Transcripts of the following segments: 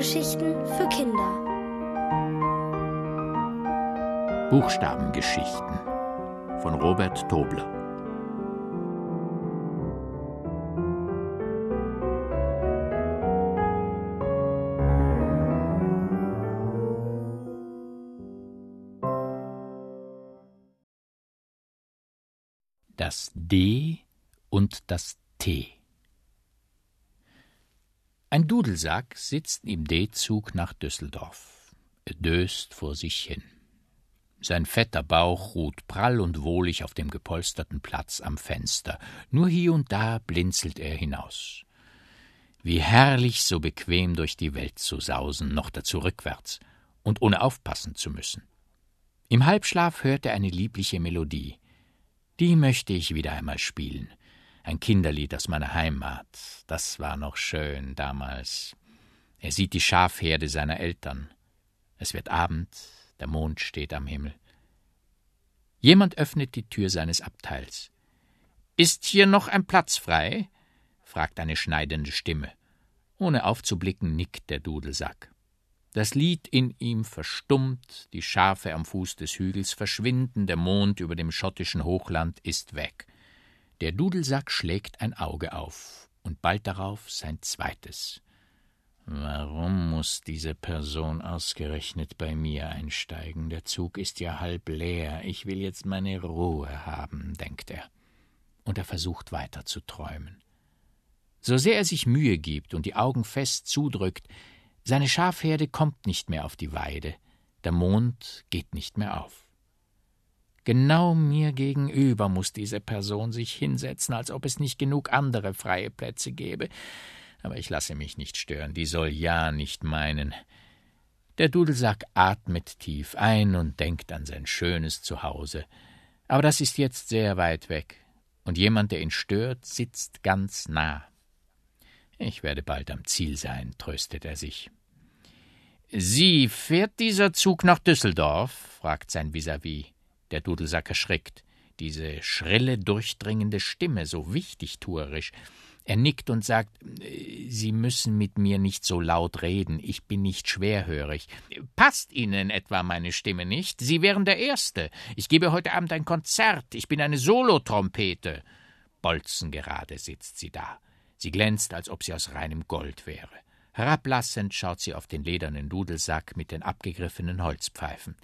Hörgeschichten für Kinder. Buchstabengeschichten von Robert Tobler. Das D und das T. Ein Dudelsack sitzt im D-Zug nach Düsseldorf. Er döst vor sich hin. Sein fetter Bauch ruht prall und wohlig auf dem gepolsterten Platz am Fenster. Nur hier und da blinzelt er hinaus. Wie herrlich, so bequem durch die Welt zu sausen, noch dazu rückwärts und ohne aufpassen zu müssen. Im Halbschlaf hört er eine liebliche Melodie. Die möchte ich wieder einmal spielen ein Kinderlied aus meiner Heimat. Das war noch schön damals. Er sieht die Schafherde seiner Eltern. Es wird Abend, der Mond steht am Himmel. Jemand öffnet die Tür seines Abteils. Ist hier noch ein Platz frei? fragt eine schneidende Stimme. Ohne aufzublicken, nickt der Dudelsack. Das Lied in ihm verstummt, die Schafe am Fuß des Hügels verschwinden, der Mond über dem schottischen Hochland ist weg. Der Dudelsack schlägt ein Auge auf und bald darauf sein zweites. Warum muss diese Person ausgerechnet bei mir einsteigen? Der Zug ist ja halb leer. Ich will jetzt meine Ruhe haben, denkt er. Und er versucht weiter zu träumen. So sehr er sich Mühe gibt und die Augen fest zudrückt, seine Schafherde kommt nicht mehr auf die Weide, der Mond geht nicht mehr auf. Genau mir gegenüber muss diese Person sich hinsetzen, als ob es nicht genug andere freie Plätze gäbe. Aber ich lasse mich nicht stören, die soll ja nicht meinen. Der Dudelsack atmet tief ein und denkt an sein schönes Zuhause. Aber das ist jetzt sehr weit weg, und jemand, der ihn stört, sitzt ganz nah. Ich werde bald am Ziel sein, tröstet er sich. Sie fährt dieser Zug nach Düsseldorf? fragt sein Vis-à-vis. -vis. Der Dudelsack erschrickt. Diese schrille, durchdringende Stimme, so wichtigtuerisch. Er nickt und sagt, Sie müssen mit mir nicht so laut reden, ich bin nicht schwerhörig. Passt Ihnen etwa meine Stimme nicht? Sie wären der Erste. Ich gebe heute Abend ein Konzert, ich bin eine Solotrompete. Bolzengerade sitzt sie da. Sie glänzt, als ob sie aus reinem Gold wäre. Herablassend schaut sie auf den ledernen Dudelsack mit den abgegriffenen Holzpfeifen.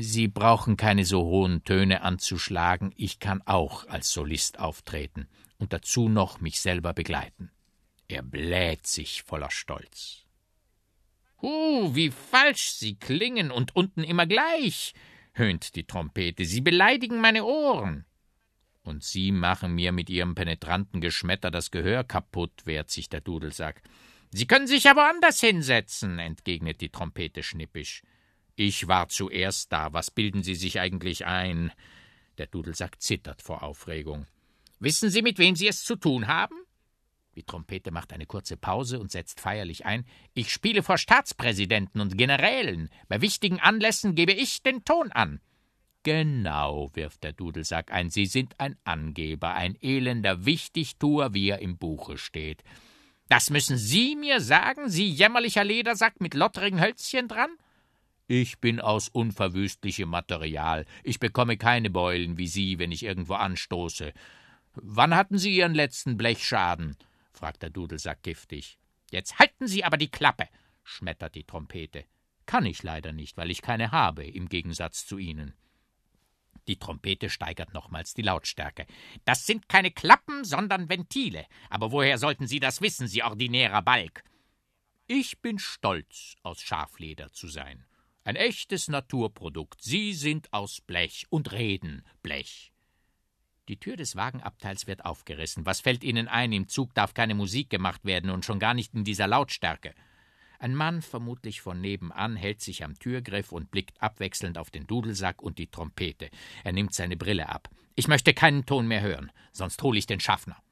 Sie brauchen keine so hohen Töne anzuschlagen, ich kann auch als Solist auftreten und dazu noch mich selber begleiten. Er bläht sich voller Stolz. Huh, wie falsch Sie klingen und unten immer gleich, höhnt die Trompete, Sie beleidigen meine Ohren. Und Sie machen mir mit Ihrem penetranten Geschmetter das Gehör kaputt, wehrt sich der Dudelsack. Sie können sich aber anders hinsetzen, entgegnet die Trompete schnippisch. Ich war zuerst da. Was bilden Sie sich eigentlich ein? Der Dudelsack zittert vor Aufregung. Wissen Sie, mit wem Sie es zu tun haben? Die Trompete macht eine kurze Pause und setzt feierlich ein. Ich spiele vor Staatspräsidenten und Generälen. Bei wichtigen Anlässen gebe ich den Ton an. Genau, wirft der Dudelsack ein. Sie sind ein Angeber, ein elender Wichtigtuer, wie er im Buche steht. Das müssen Sie mir sagen, Sie jämmerlicher Ledersack mit lotterigen Hölzchen dran? Ich bin aus unverwüstlichem Material. Ich bekomme keine Beulen wie Sie, wenn ich irgendwo anstoße. Wann hatten Sie Ihren letzten Blechschaden? fragt der Dudelsack giftig. Jetzt halten Sie aber die Klappe, schmettert die Trompete. Kann ich leider nicht, weil ich keine habe, im Gegensatz zu Ihnen. Die Trompete steigert nochmals die Lautstärke. Das sind keine Klappen, sondern Ventile. Aber woher sollten Sie das wissen, Sie ordinärer Balk? Ich bin stolz, aus Schafleder zu sein. Ein echtes Naturprodukt. Sie sind aus Blech und reden Blech. Die Tür des Wagenabteils wird aufgerissen. Was fällt Ihnen ein? Im Zug darf keine Musik gemacht werden und schon gar nicht in dieser Lautstärke. Ein Mann, vermutlich von nebenan, hält sich am Türgriff und blickt abwechselnd auf den Dudelsack und die Trompete. Er nimmt seine Brille ab. Ich möchte keinen Ton mehr hören, sonst hole ich den Schaffner.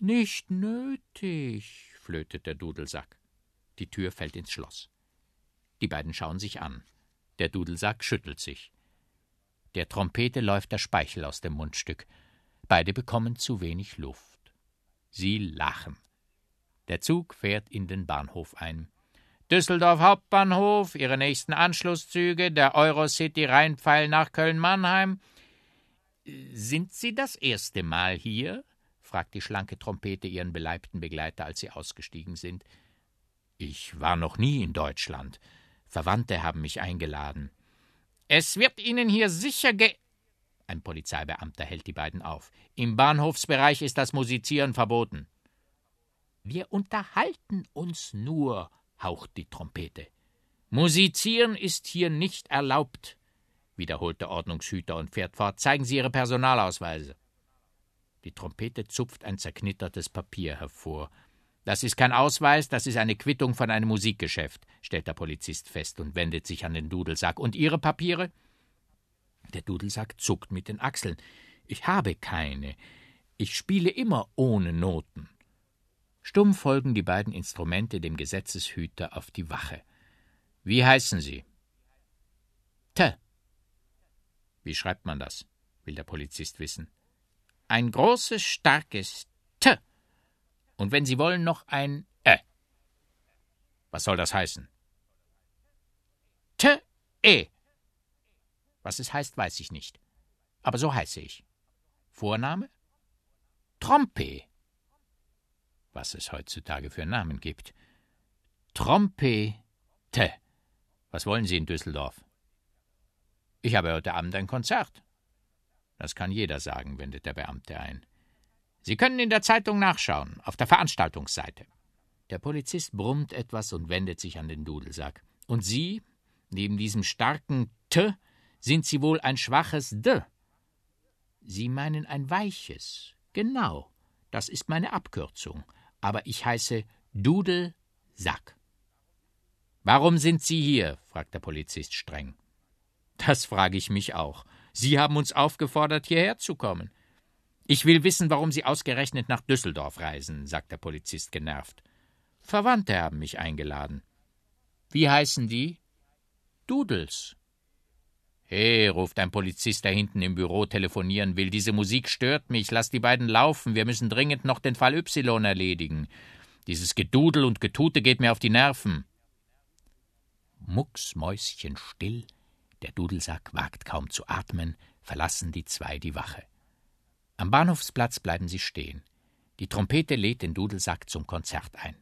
Nicht nötig, flötet der Dudelsack. Die Tür fällt ins Schloss. Die beiden schauen sich an. Der Dudelsack schüttelt sich. Der Trompete läuft der Speichel aus dem Mundstück. Beide bekommen zu wenig Luft. Sie lachen. Der Zug fährt in den Bahnhof ein. Düsseldorf Hauptbahnhof, Ihre nächsten Anschlusszüge, der Eurocity Rheinpfeil nach Köln-Mannheim. Sind Sie das erste Mal hier? fragt die schlanke Trompete ihren beleibten Begleiter, als sie ausgestiegen sind. Ich war noch nie in Deutschland. Verwandte haben mich eingeladen. Es wird Ihnen hier sicher ge. Ein Polizeibeamter hält die beiden auf. Im Bahnhofsbereich ist das Musizieren verboten. Wir unterhalten uns nur, haucht die Trompete. Musizieren ist hier nicht erlaubt, wiederholt der Ordnungshüter und fährt fort. Zeigen Sie Ihre Personalausweise. Die Trompete zupft ein zerknittertes Papier hervor. Das ist kein Ausweis, das ist eine Quittung von einem Musikgeschäft, stellt der Polizist fest und wendet sich an den Dudelsack. Und Ihre Papiere? Der Dudelsack zuckt mit den Achseln. Ich habe keine. Ich spiele immer ohne Noten. Stumm folgen die beiden Instrumente dem Gesetzeshüter auf die Wache. Wie heißen Sie? T. Wie schreibt man das? will der Polizist wissen. Ein großes, starkes T. Und wenn Sie wollen, noch ein Ä. Was soll das heißen? T. E. Was es heißt, weiß ich nicht. Aber so heiße ich. Vorname? Trompe. Was es heutzutage für Namen gibt. Trompete. Was wollen Sie in Düsseldorf? Ich habe heute Abend ein Konzert. Das kann jeder sagen, wendet der Beamte ein. Sie können in der Zeitung nachschauen, auf der Veranstaltungsseite. Der Polizist brummt etwas und wendet sich an den Dudelsack. Und Sie, neben diesem starken T, sind Sie wohl ein schwaches D? Sie meinen ein weiches. Genau, das ist meine Abkürzung. Aber ich heiße Dudelsack. Warum sind Sie hier? fragt der Polizist streng. Das frage ich mich auch. Sie haben uns aufgefordert, hierher zu kommen. Ich will wissen, warum Sie ausgerechnet nach Düsseldorf reisen, sagt der Polizist genervt. Verwandte haben mich eingeladen. Wie heißen die? Dudels. He, ruft ein Polizist, der hinten im Büro telefonieren will. Diese Musik stört mich. Lass die beiden laufen. Wir müssen dringend noch den Fall Y erledigen. Dieses Gedudel und Getute geht mir auf die Nerven. Mucksmäuschenstill, der Dudelsack wagt kaum zu atmen, verlassen die zwei die Wache. Am Bahnhofsplatz bleiben sie stehen. Die Trompete lädt den Dudelsack zum Konzert ein.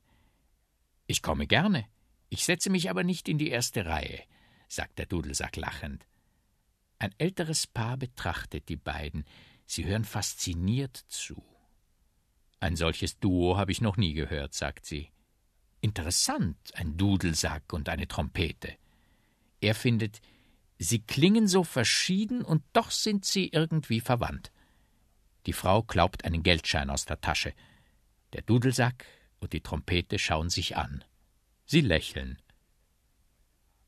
Ich komme gerne. Ich setze mich aber nicht in die erste Reihe, sagt der Dudelsack lachend. Ein älteres Paar betrachtet die beiden. Sie hören fasziniert zu. Ein solches Duo habe ich noch nie gehört, sagt sie. Interessant, ein Dudelsack und eine Trompete. Er findet, sie klingen so verschieden und doch sind sie irgendwie verwandt. Die Frau klaubt einen Geldschein aus der Tasche. Der Dudelsack und die Trompete schauen sich an. Sie lächeln.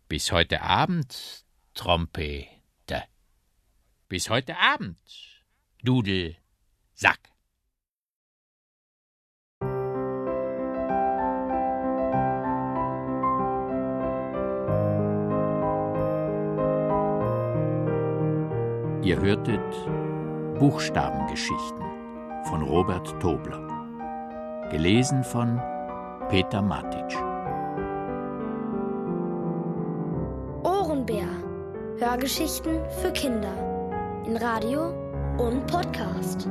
Bis heute Abend, Trompete. Bis heute Abend, Dudel, Sack. Ihr hörtet Buchstabengeschichten von Robert Tobler. Gelesen von Peter Matic. Ohrenbär. Hörgeschichten für Kinder in Radio und Podcast.